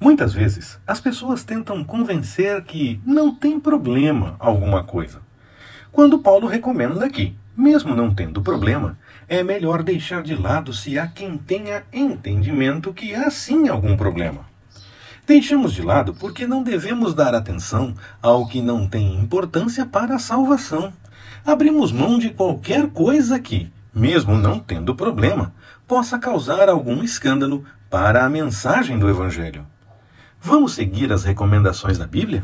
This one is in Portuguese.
Muitas vezes, as pessoas tentam convencer que não tem problema alguma coisa. Quando Paulo recomenda que, mesmo não tendo problema, é melhor deixar de lado se há quem tenha entendimento que há sim algum problema. Deixamos de lado porque não devemos dar atenção ao que não tem importância para a salvação. Abrimos mão de qualquer coisa que, mesmo não tendo problema, possa causar algum escândalo para a mensagem do Evangelho. Vamos seguir as recomendações da Bíblia?